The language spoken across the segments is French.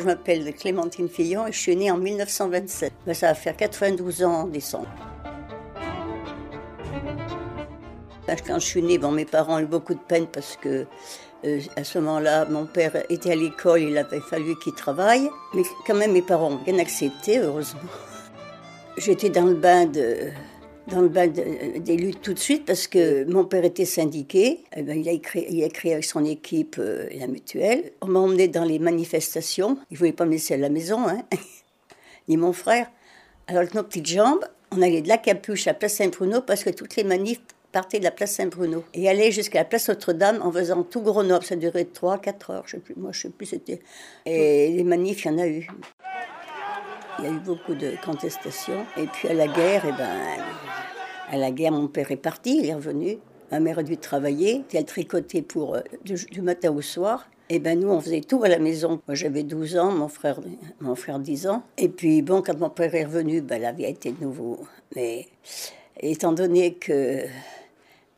Je m'appelle Clémentine Fillon et je suis née en 1927. Ben, ça va faire 92 ans en décembre. Ben, quand je suis née, mes parents ont eu beaucoup de peine parce que euh, à ce moment-là, mon père était à l'école, il avait fallu qu'il travaille. Mais quand même, mes parents ont bien accepté, heureusement. J'étais dans le bain de, dans le bain des luttes tout de suite parce que mon père était syndiqué. Eh ben, il, a écrit, il a écrit avec son équipe euh, la mutuelle. On m'a emmené dans les manifestations. Il ne voulait pas me laisser à la maison, hein, ni mon frère. Alors, avec nos petites jambes, on allait de la Capuche à Place Saint-Bruno parce que toutes les manifs partaient de la place Saint-Bruno et allaient jusqu'à la place Notre-Dame en faisant tout Grenoble. Ça durait 3-4 heures, je sais plus. Moi, je sais plus, c'était. Et les manifs, il y en a eu. Il y a eu beaucoup de contestations. Et puis à la guerre, eh ben, à la guerre, mon père est parti, il est revenu. Ma mère a dû travailler, elle tricotait pour, euh, du, matin au soir. Et ben nous, on faisait tout à la maison. Moi, j'avais 12 ans, mon frère, mon frère 10 ans. Et puis, bon, quand mon père est revenu, ben, la vie a été de nouveau. Mais étant donné qu'il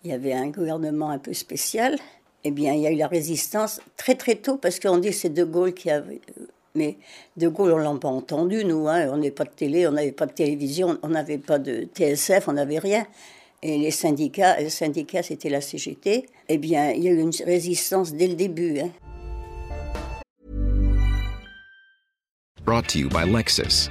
y avait un gouvernement un peu spécial, eh bien, il y a eu la résistance très très tôt, parce qu'on dit que c'est De Gaulle qui avait mais De Gaulle, on l'a pas entendu, nous. Hein. On n'avait pas de télé, on n'avait pas de télévision, on n'avait pas de TSF, on n'avait rien. Et les syndicats, les syndicats c'était la CGT. Eh bien, il y a eu une résistance dès le début. Hein. Brought to you by Lexus.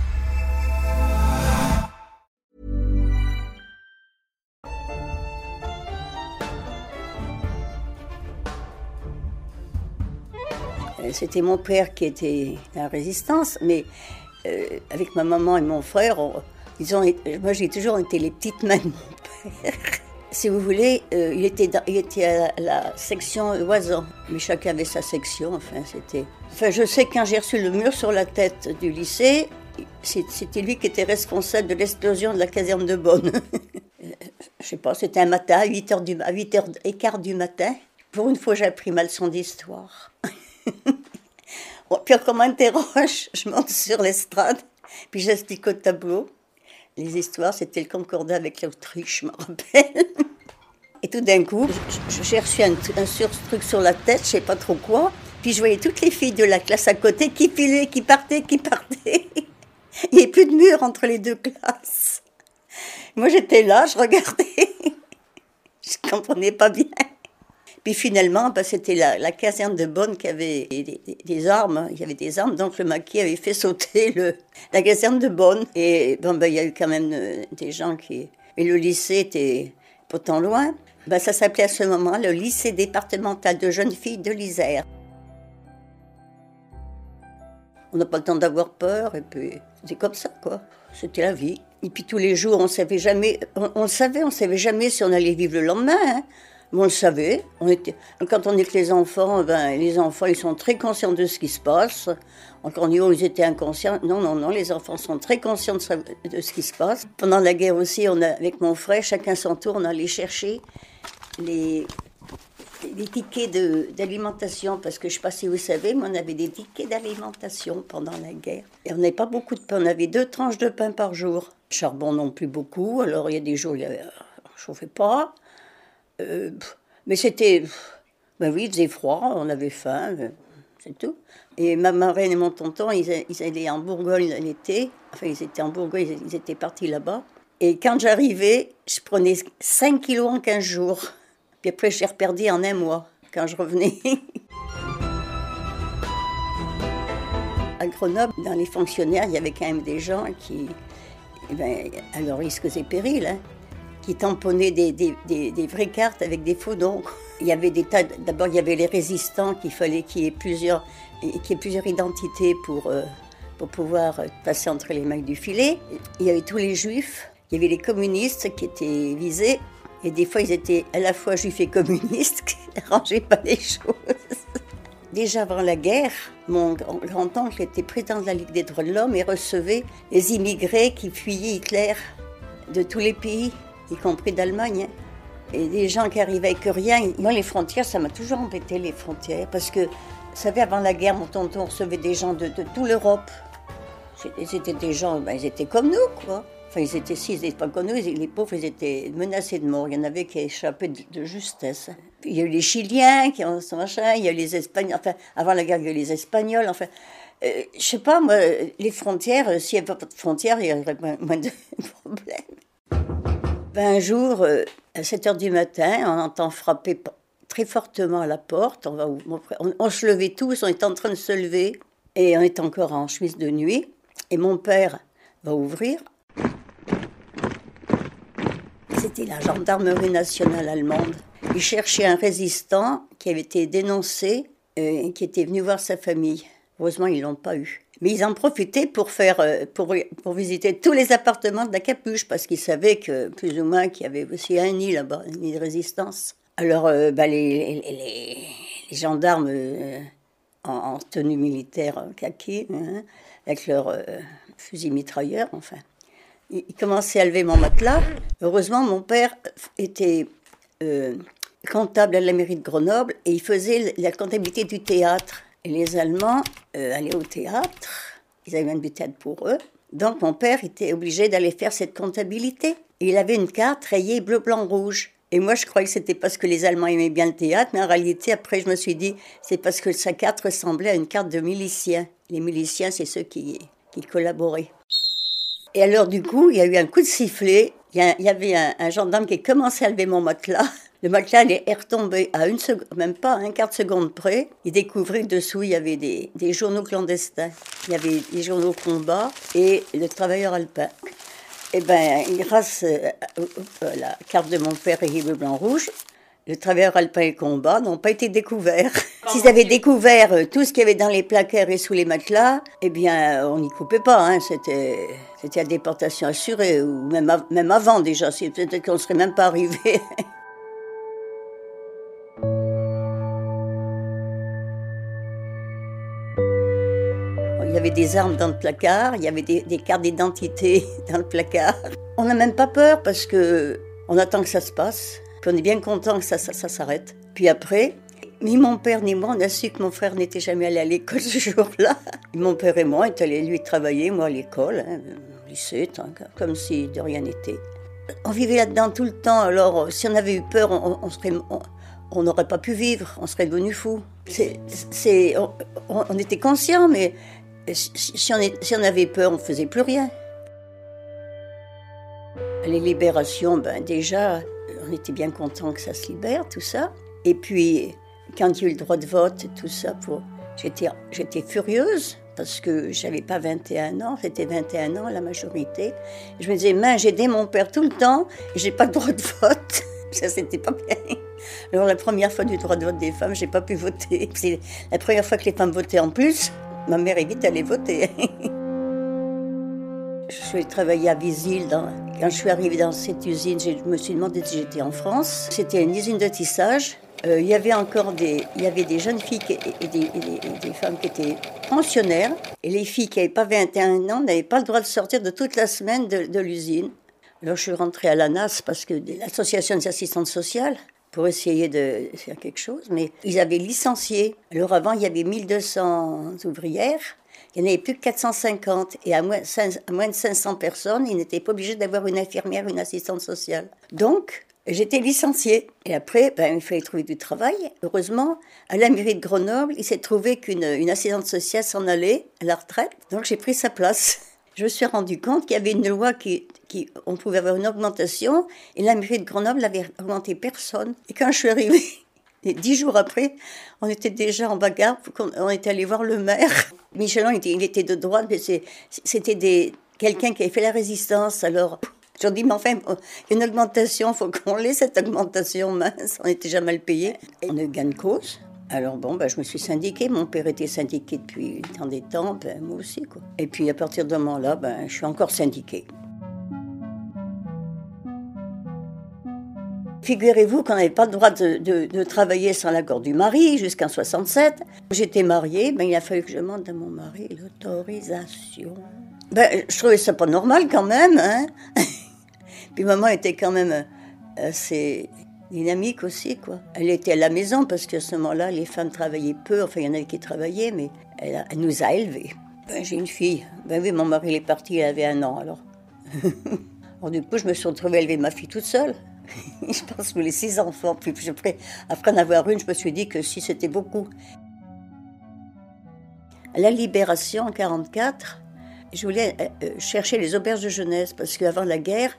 C'était mon père qui était la résistance, mais euh, avec ma maman et mon frère, moi j'ai toujours été les petites mains de mon père. Si vous voulez, euh, il, était il était à la, section oiseau, mais chacun avait sa section. Enfin, c'était. Enfin, je sais quand j'ai reçu le mur sur la tête du lycée, c'était lui qui était responsable de l'explosion de la caserne de Bonne. je sais pas, c'était un matin à 8h du, à 8h15 du matin. Pour une fois, j'ai appris ma leçon d'histoire. puis quand on m'interroge, je monte sur l'estrade, puis j'explique au tableau. Les histoires, c'était le concordat avec l'Autriche, je me rappelle. Et tout d'un coup, j'ai reçu un, un truc sur la tête, je sais pas trop quoi. Puis je voyais toutes les filles de la classe à côté qui filaient, qui partaient, qui partaient. Il n'y avait plus de mur entre les deux classes. Moi, j'étais là, je regardais. Je comprenais pas bien. Puis finalement, bah, c'était la, caserne de Bonne qui avait des, armes. Il y avait des armes, donc le maquis avait fait sauter la caserne de Bonne. Et bon, bah, il y a eu quand même euh, des gens qui. Et le lycée était pourtant loin. Bah, ça s'appelait à ce moment le lycée départemental de jeunes filles de l'Isère. On n'a pas le temps d'avoir peur, et puis c'est comme ça, quoi. C'était la vie. Et puis tous les jours, on savait jamais, on, savait, on savait jamais si on allait vivre le lendemain. Hein on le savait. On était, quand on est avec les enfants, ben, les enfants, ils sont très conscients de ce qui se passe. Encore une fois, ils étaient inconscients. Non, non, non, les enfants sont très conscients de, ce qui se passe. Pendant la guerre aussi, on avec mon frère, chacun son tour, on allait chercher les, tickets d'alimentation, parce que je ne sais pas si vous savez, mais on avait des tickets d'alimentation pendant la guerre. Et on n'avait pas beaucoup de pain, on avait deux tranches de pain par jour. Charbon non plus beaucoup, alors il y a des jours, il ne chauffait pas. Euh, mais c'était. Ben oui, il faisait froid, on avait faim, euh, c'est tout. Et ma marraine et mon tonton, ils, ils allaient en Bourgogne l'été. Enfin, ils étaient en Bourgogne, ils, étaient partis là-bas. Et quand j'arrivais, je prenais 5 kilos en 15 jours. Puis après, j'ai reperdu en un mois quand je revenais. à Grenoble, dans les fonctionnaires, il y avait quand même des gens qui, eh ben, à leurs risques et périls, hein, qui tamponnaient des, vraies cartes avec des faux noms. Il y avait des tas. D'abord, il y avait les résistants qu'il fallait qu'il y ait plusieurs, qu'il ait plusieurs identités pour, euh, pour pouvoir passer entre les mains du filet. Il y avait tous les juifs. Il y avait les communistes qui étaient visés. Et des fois, ils étaient à la fois juifs et communistes, qui n'arrangeaient pas les choses. Déjà avant la guerre, mon grand-oncle était président de la Ligue des droits de l'homme et recevait les immigrés qui fuyaient Hitler de tous les pays, y compris d'Allemagne. Et des gens qui arrivaient avec rien. Moi, les frontières, ça m'a toujours embêté, les frontières, parce que, vous savez, avant la guerre, mon tonton recevait des gens de, toute l'Europe. C'était des gens, ben, ils étaient comme nous, quoi. Enfin, ils étaient, si, ils n'étaient pas comme nous, les pauvres, ils étaient menacés de mort. Il y en avait qui échappaient de, justesse. Il y a eu les Chiliens qui ont ce machin, il y a eu les Espagnols, enfin, avant la guerre, il y a eu les Espagnols, enfin. Euh, je sais pas, moi, les frontières, euh, s'il n'y avait pas de frontières, il y aurait moins de problèmes. Ben, un jour, euh, à 7 h du matin, on entend frapper très fortement à la porte. On, va, on, se levait tous, on était en train de se lever, et on est encore en chemise de nuit. Et mon père va ouvrir. C'était la gendarmerie nationale allemande. Il cherchait un résistant qui avait été dénoncé euh, et qui était venu voir sa famille. Heureusement, ils l'ont pas eu. Mais ils en profitaient pour faire, euh, pour, visiter tous les appartements de la Capuche parce qu'ils savaient que plus ou moins qu'il y avait aussi un nid là-bas, un nid de résistance. Alors, euh, bah, les, gendarmes euh, en, en, tenue militaire kaki, hein, avec leur euh, fusil mitrailleur, enfin, il commençait à lever mon matelas. Heureusement, mon père était comptable à la mairie de Grenoble et il faisait la comptabilité du théâtre. Et les Allemands euh, allaient au théâtre, ils avaient du théâtre pour eux. Donc mon père était obligé d'aller faire cette comptabilité. Il avait une carte rayée bleu, blanc, rouge. Et moi, je croyais que c'était parce que les Allemands aimaient bien le théâtre, mais en réalité, après, je me suis dit, c'est parce que sa carte ressemblait à une carte de miliciens. Les miliciens, c'est ceux qui, qui collaboraient. Et alors, du coup, il y a eu un coup de sifflet. Il y, a, il y avait un, un, gendarme qui commençait à lever mon matelas. Le matelas est retombé à une seconde, même pas un quart de seconde près. Il découvrait que dessous, il y avait des, des journaux clandestins. Il y avait des journaux combat et le travailleur alpin. Eh bien, grâce à la carte de mon père et bleu, blanc, rouge, le travailleur alpin et combat n'ont pas été découverts. S'ils avaient découvert tout ce qu'il y avait dans les placards et sous les matelas, eh bien, on n'y coupait pas. Hein. C'était, c'était la déportation assurée, ou même, même avant déjà. Peut-être qu'on ne serait même pas arrivé. avait des armes dans le placard, il y avait des, cartes d'identité dans le placard. On n'a même pas peur parce que on attend que ça se passe. Puis on est bien content que ça, s'arrête. Puis après, ni mon père ni moi, on a su que mon frère n'était jamais allé à l'école ce jour-là. Mon père et moi, est allés lui travailler, moi à l'école, hein, lycée, comme si de rien n'était. On vivait là-dedans tout le temps, alors si on avait eu peur, on, n'aurait pas pu vivre, on serait devenu fou. On, était conscient, mais si on, avait peur, on ne faisait plus rien. Les libérations, ben déjà, on était bien content que ça se libère, tout ça. Et puis, quand il y a eu le droit de vote, tout ça, pour... j'étais, furieuse parce que j'avais pas 21 ans, c'était 21 ans la majorité. Je me disais, mais j'ai aidé mon père tout le temps j'ai pas le droit de vote. Ça, c'était pas bien. Alors, la première fois du droit de vote des femmes, j'ai pas pu voter. C'est la première fois que les femmes votaient en plus. Ma mère est vite allée voter. je suis travaillée à Visil. Dans... Quand je suis arrivée dans cette usine, je me suis demandé si j'étais en France. C'était une usine de tissage. Euh, il y avait encore des, il y avait des jeunes filles qui, et, des, et, des, et, des, femmes qui étaient pensionnaires. Et les filles qui n'avaient pas 21 ans n'avaient pas le droit de sortir de toute la semaine de, de l'usine. Alors je suis rentrée à l'ANAS parce que l'association des assistantes sociales, pour essayer de faire quelque chose, mais ils avaient licencié. Alors avant, il y avait 1200 ouvrières, il n'y en avait plus que 450, et à moins, de 500 personnes, ils n'étaient pas obligés d'avoir une infirmière, une assistante sociale. Donc, j'étais licenciée. Et après, ben, il fallait trouver du travail. Heureusement, à la mairie de Grenoble, il s'est trouvé qu'une une assistante sociale s'en allait à la retraite, donc j'ai pris sa place. Je me suis rendu compte qu'il y avait une loi qui, on pouvait avoir une augmentation, et la mairie de Grenoble n'avait augmenté personne. Et quand je suis arrivée, dix jours après, on était déjà en bagarre, on était allé voir le maire. Michelin, il était, il était de droite, mais c'était quelqu'un qui avait fait la résistance, alors... Je dis, mais enfin, a une augmentation, faut qu'on l'ait, cette augmentation mince. On était déjà mal payé. On a eu gain de cause. Alors bon, ben, je me suis syndiquée. Mon père était syndiqué depuis tant des temps, ben, moi aussi. Quoi. Et puis à partir de ce moment-là, ben, je suis encore syndiquée. Figurez-vous qu'on n'avait pas le droit de, travailler sans l'accord du mari jusqu'en 67. J'étais mariée, ben, il a fallu que je demande à mon mari l'autorisation. Ben, je trouvais ça pas normal quand même. Hein Puis maman était quand même assez dynamique aussi. quoi. Elle était à la maison parce qu'à ce moment-là, les femmes travaillaient peu. Enfin, il y en avait qui travaillaient, mais elle, nous a élevés. Ben, j'ai une fille. Ben oui, mon mari est parti, il avait un an alors. alors du coup, je me suis retrouvée à élever ma fille toute seule. je pense que les six enfants. Puis après, après en avoir une, je me suis dit que si c'était beaucoup. À la libération en 1944, je voulais euh, euh, chercher les auberges de jeunesse parce qu'avant la guerre,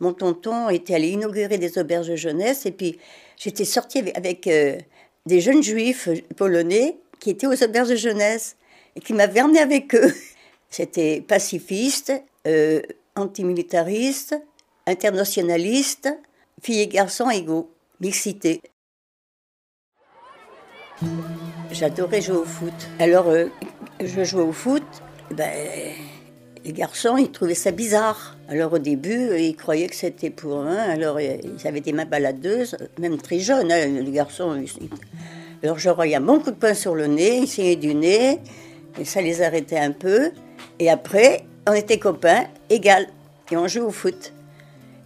mon tonton était allé inaugurer des auberges jeunesse et puis j'étais sortie avec, euh, des jeunes juifs polonais qui étaient aux auberges de jeunesse et qui m'avaient emmené avec eux. C'était pacifiste, antimilitariste, internationaliste, filles et garçons égaux, mixité. J'adorais jouer au foot. Alors, euh, je jouais au foot, ben, les garçons, ils trouvaient ça bizarre. Alors au début, ils croyaient que c'était pour un. Alors ils avaient des mains baladeuses, même très jeunes, hein, les garçons. Alors je voyais mon coup de poing sur le nez, ils saignaient du nez, et ça les arrêtait un peu. Et après, on était copains, égal, et on jouait au foot.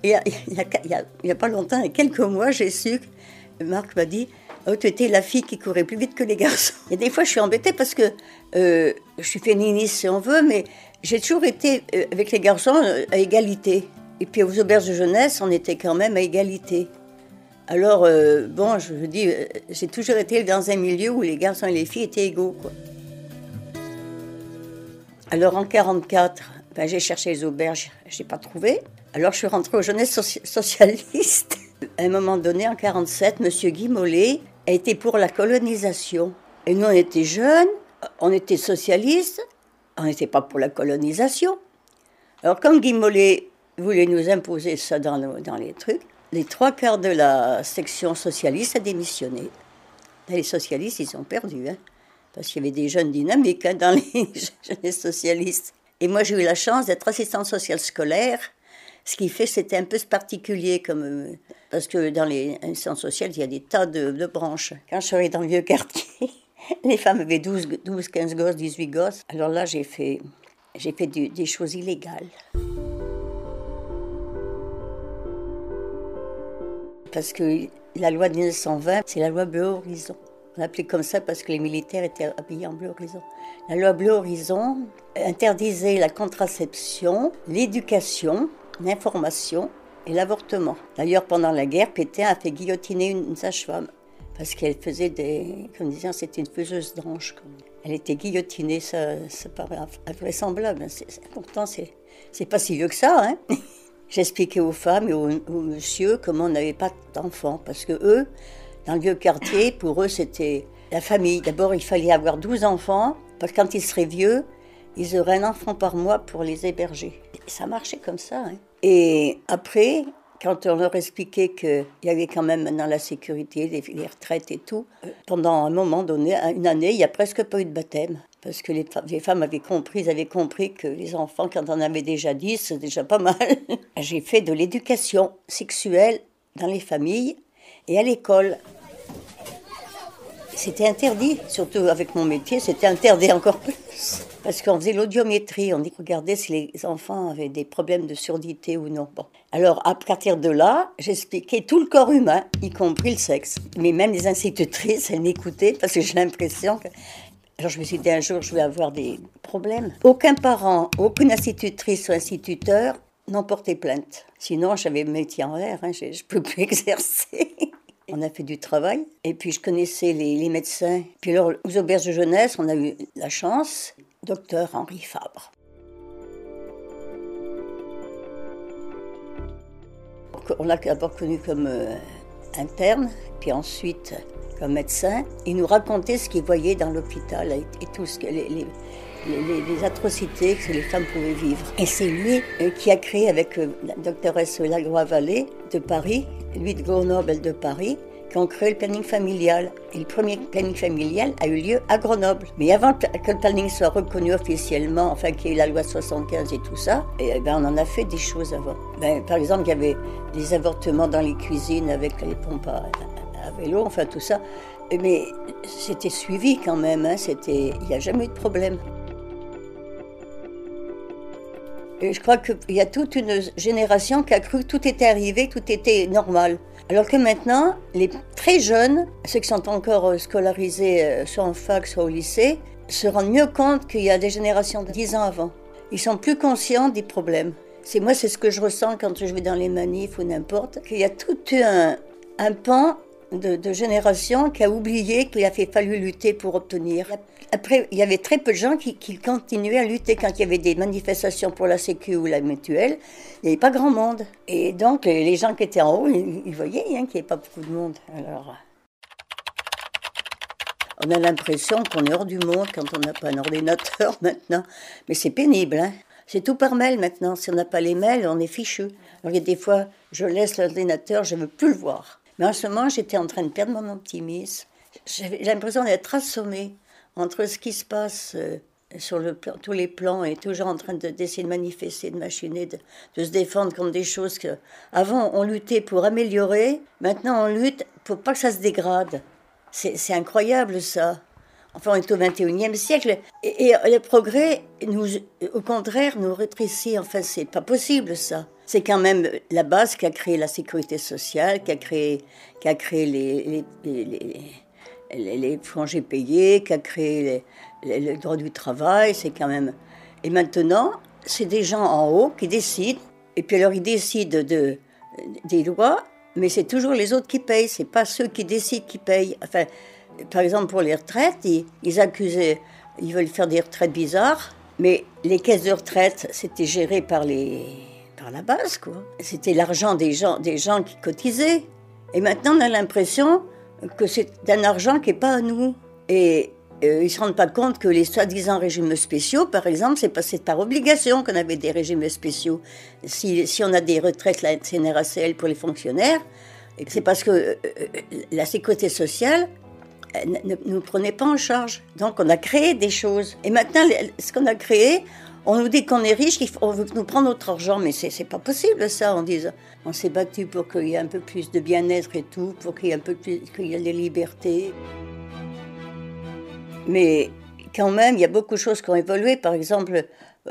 Il n'y a, pas longtemps, il y a quelques mois, j'ai su que Marc m'a dit Oh, tu étais la fille qui courait plus vite que les garçons. Et des fois, je suis embêtée parce que euh, je suis féministe si on veut, mais j'ai toujours été euh, avec les garçons euh, à égalité. Et puis aux auberges de jeunesse, on était quand même à égalité. Alors, bon, je dis, j'ai toujours été dans un milieu où les garçons et les filles étaient égaux. Alors en 44, ben, j'ai cherché les auberges, je n'ai pas trouvé. Alors je suis rentrée aux jeunesses socialistes. À un moment donné, en 47, M. Guy Mollet a été pour la colonisation. Et nous, on était jeunes, on était socialistes, on n'était pas pour la colonisation. Alors quand Guy Mollet voulait nous imposer ça dans, dans les trucs, les trois quarts de la section socialiste a démissionné. les socialistes, ils ont perdu, hein, parce qu'il y avait des jeunes dynamiques hein, dans les socialistes. Et moi, j'ai eu la chance d'être assistante sociale scolaire ce qui fait c'était un peu particulier, euh, parce que dans les instances sociales, il y a des tas de, branches. Quand je suis dans le vieux quartier, les femmes avaient 12, 12 15 gosses, 18 gosses. Alors là, j'ai fait, j'ai fait des choses illégales. Parce que la loi de 1920, c'est la loi Bleu Horizon. On l'appelait comme ça parce que les militaires étaient habillés en bleu horizon. La loi Bleu Horizon interdisait la contraception, l'éducation, l'information et l'avortement. D'ailleurs, pendant la guerre, Pétain a fait guillotiner une, sage-femme parce qu'elle faisait des. Comme disant, c'était une faiseuse d'ange. Elle était guillotinée, ça, paraît invraisemblable. pourtant, c'est, pas si vieux que ça. Hein J'expliquais aux femmes et aux, aux monsieur comment on n'avait pas d'enfants parce que eux, dans le vieux quartier, pour eux, c'était la famille. D'abord, il fallait avoir 12 enfants parce que quand ils seraient vieux, ils auraient un enfant par mois pour les héberger. Ça marchait comme ça. Hein. Et après, quand on leur expliquait qu'il y avait quand même dans la sécurité, les, retraites et tout, pendant un moment donné, une année, il n'y a presque pas eu de baptême. Parce que les, femmes avaient compris, ils avaient compris que les enfants, quand on avait déjà 10, c'est déjà pas mal. J'ai fait de l'éducation sexuelle dans les familles et à l'école. C'était interdit, surtout avec mon métier, c'était interdit encore plus. Parce qu'on faisait l'audiométrie, on regardait si les enfants avaient des problèmes de surdité ou non. Alors, à partir de là, j'expliquais tout le corps humain, y compris le sexe. Mais même les institutrices, elles m'écoutaient parce que j'ai l'impression que. Alors, je me suis dit un jour, je vais avoir des problèmes. Aucun parent, aucune institutrice ou instituteur n'ont porté plainte. Sinon, j'avais métier en l'air, hein, je ne peux plus exercer. On a fait du travail. Et puis, je connaissais les, les médecins. Puis, alors, aux auberges de jeunesse, on a eu la chance docteur Henri Fabre. On l'a d'abord connu comme euh, interne, puis ensuite comme médecin. Il nous racontait ce qu'il voyait dans l'hôpital et, tout ce que les, atrocités que les femmes pouvaient vivre. Et c'est lui euh, qui a créé avec euh, la doctoresse Lagroix-Vallée de Paris, lui de Grenoble, de Paris, qui ont créé le planning familial. Le premier planning familial a eu lieu à Grenoble. Mais avant que le planning soit reconnu officiellement, enfin qu'il y ait la loi 75 et tout ça, et, eh ben, on en a fait des choses avant. Ben, par exemple, il y avait des avortements dans les cuisines avec les pompes à, vélo, enfin tout ça. Mais c'était suivi quand même, hein, il n'y a jamais eu de problème. Et je crois qu'il y a toute une génération qui a cru que tout était arrivé, tout était normal. Alors que maintenant, les très jeunes, ceux qui sont encore euh, scolarisés euh, soit en fac, soit au lycée, se rendent mieux compte qu'il y a des générations de 10 ans avant. Ils sont plus conscients des problèmes. C'est moi, c'est ce que je ressens quand je vais dans les manifs ou n'importe, qu'il y a tout un, un pan de, génération qui a oublié qu'il a fallu lutter pour obtenir. Après, il y avait très peu de gens qui, continuaient à lutter quand il y avait des manifestations pour la Sécu ou la mutuelle. Il n'y avait pas grand monde. Et donc, les gens qui étaient en haut, ils, voyaient hein, qu'il n'y avait pas beaucoup de monde. Alors, on a l'impression qu'on est hors du monde quand on n'a pas un ordinateur maintenant. Mais c'est pénible. Hein. c'est tout par mail maintenant. Si on n'a pas les mails, on est fichu. Alors, il y a des fois, je laisse l'ordinateur, je ne veux plus le voir. Mais en ce moment, j'étais en train de perdre mon optimisme. J'avais l'impression d'être assommée entre ce qui se passe euh, sur tous les plans et toujours en train d'essayer de, manifester, de machiner, de, de, se défendre contre des choses que avant on luttait pour améliorer, maintenant on lutte pour pas que ça se dégrade. C'est incroyable ça. Enfin, on est au 21e siècle et, le progrès, au contraire, nous rétrécit. Enfin, c'est pas possible ça. C'est quand même la base qui a créé la sécurité sociale, qui a créé, qui a créé les congés payés, qui a créé le droit du travail. C'est quand même. Et maintenant, c'est des gens en haut qui décident. Et puis alors, ils décident de, des lois, mais c'est toujours les autres qui payent. C'est pas ceux qui décident qui payent. Enfin, par exemple, pour les retraites, ils, ils accusaient, ils veulent faire des retraites bizarres, mais les caisses de retraite, c'était géré par les par la base, quoi. C'était l'argent des gens, des gens qui cotisaient. Et maintenant, on a l'impression que c'est un argent qui n'est pas à nous. Et euh, ils ne se rendent pas compte que les soi-disant régimes spéciaux, par exemple, c'est passé par obligation qu'on avait des régimes spéciaux. Si, si, on a des retraites, la CNRACL pour les fonctionnaires, c'est parce que euh, euh, la sécurité sociale ne nous prenait pas en charge. Donc on a créé des choses. Et maintenant, ce qu'on a créé, on nous dit qu'on est riche, qu'on veut nous prendre notre argent, mais c'est pas possible ça. On dit, on s'est battu pour qu'il y ait un peu plus de bien-être et tout, pour qu'il y ait un peu plus, qu'il y ait des libertés. Mais quand même, il y a beaucoup de choses qui ont évolué. Par exemple,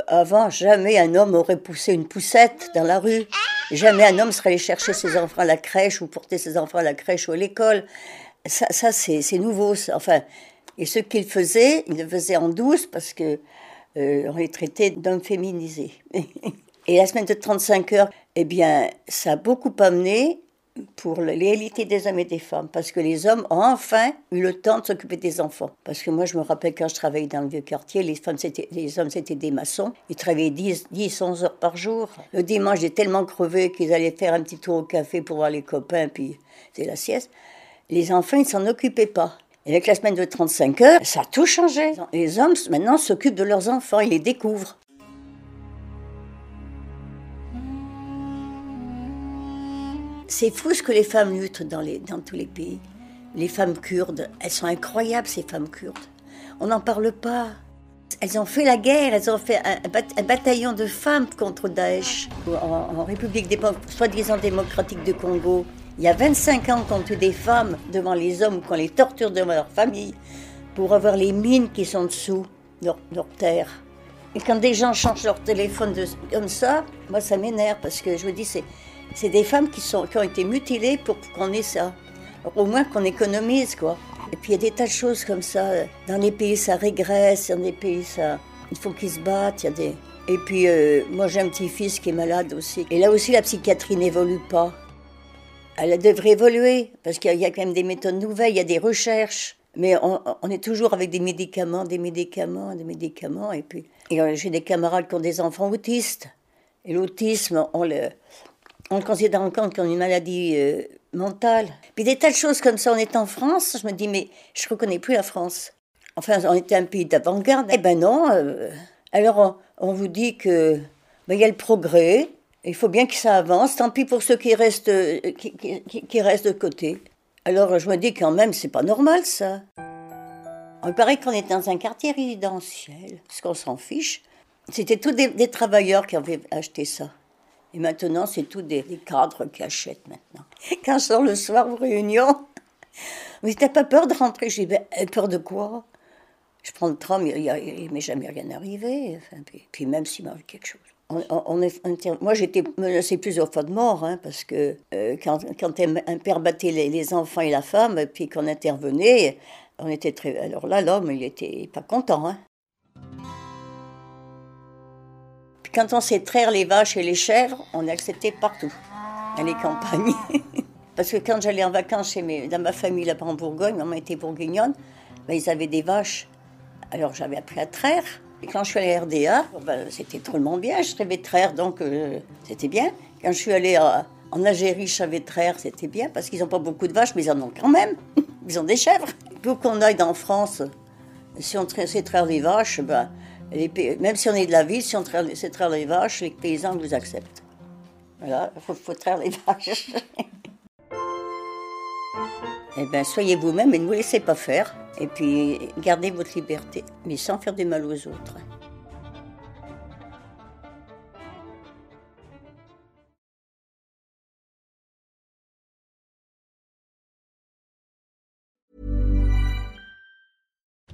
avant, jamais un homme aurait poussé une poussette dans la rue. Jamais un homme serait allé chercher ses enfants à la crèche ou porter ses enfants à la crèche ou à l'école. Ça, c'est nouveau. Enfin, et ce qu'il faisait, il le faisait en douce parce que euh, on est traité d'hommes féminisés. Et la semaine de 35 heures, eh bien, ça a beaucoup amené pour l'égalité des hommes et des femmes, parce que les hommes ont enfin eu le temps de s'occuper des enfants. Parce que moi, je me rappelle quand je travaillais dans le vieux quartier, les, femmes, les hommes, c'était des maçons. Ils travaillaient 10, 10, 11 heures par jour. Le dimanche, j'étais tellement crevé qu'ils allaient faire un petit tour au café pour voir les copains, puis c'est la sieste. Les enfants, ils s'en occupaient pas. Et avec la semaine de 35 heures, ça a tout changé. Les hommes, maintenant, s'occupent de leurs enfants, ils les découvrent. C'est fou ce que les femmes luttent dans, les, dans tous les pays. Les femmes kurdes, elles sont incroyables, ces femmes kurdes. On n'en parle pas. Elles ont fait la guerre, elles ont fait un, bataillon de femmes contre Daesh en, République soi-disant démocratique de Congo. Il y a 25 ans qu'on tue des femmes devant les hommes, qu'on les torture devant leur famille, pour avoir les mines qui sont dessous leur, leur terre. Et quand des gens changent leur téléphone de, comme ça, moi ça m'énerve parce que je me dis c'est des femmes qui sont qui ont été mutilées pour qu'on ait ça. au moins qu'on économise quoi. Et puis il y a des tas de choses comme ça. Dans les pays ça régresse, dans les pays ça il faut qu'ils se battent. Il y a des et puis euh, moi j'ai un petit fils qui est malade aussi. Et là aussi la psychiatrie n'évolue pas. Elle devrait évoluer, parce qu'il y a quand même des méthodes nouvelles, il y a des recherches. Mais on, est toujours avec des médicaments, des médicaments, des médicaments. Et puis, euh, j'ai des camarades qui ont des enfants autistes. Et l'autisme, on le, on le considère encore comme une maladie euh, mentale. Puis des tas de choses comme ça. On est en France, je me dis, mais je ne reconnais plus la France. Enfin, on était un pays d'avant-garde. Eh ben non. Euh, alors, on, vous dit que ben, il y a le progrès, il faut bien que ça avance, tant pis pour ceux qui restent, qui, restent de côté. Alors je me dis quand même, c'est pas normal ça. Il paraît qu'on est dans un quartier résidentiel, parce qu'on s'en fiche. C'était tous des, travailleurs qui avaient acheté ça. Et maintenant, c'est tous des, cadres qui achètent maintenant. Quand je sors le soir aux réunions, mais t'as pas peur de rentrer J'ai ben, euh, peur de quoi? Je prends le tram, il m'est jamais rien arrivé. puis, même s'il m'arrive quelque chose. On, moi, j'étais menacée plusieurs fois de mort, hein, parce que euh, quand, un père battait les, les, enfants et la femme, puis qu'on intervenait, on était très. Alors là, l'homme, il était pas content. Hein. Puis quand on sait traire les vaches et les chèvres, on est accepté partout, dans les campagnes. Parce que quand j'allais en vacances chez mes, dans ma famille là-bas en Bourgogne, maman était bourguignonne, ben, ils avaient des vaches. Alors j'avais appris à traire. Et quand je suis allée à RDA, ben, c'était drôlement bien, je savais traire, donc euh, c'était bien. Quand je suis allée en Algérie, je savais traire, c'était bien, parce qu'ils n'ont pas beaucoup de vaches, mais ils en ont quand même. Ils ont des chèvres. Pour qu'on aille en France, si on sait traire les vaches, ben, même si on est de la ville, si on sait traire les vaches, les paysans vous acceptent. Voilà, il faut, traire les vaches. eh bien, soyez vous-même et ne vous laissez pas faire. Et puis, gardez votre liberté, mais sans faire du mal aux autres.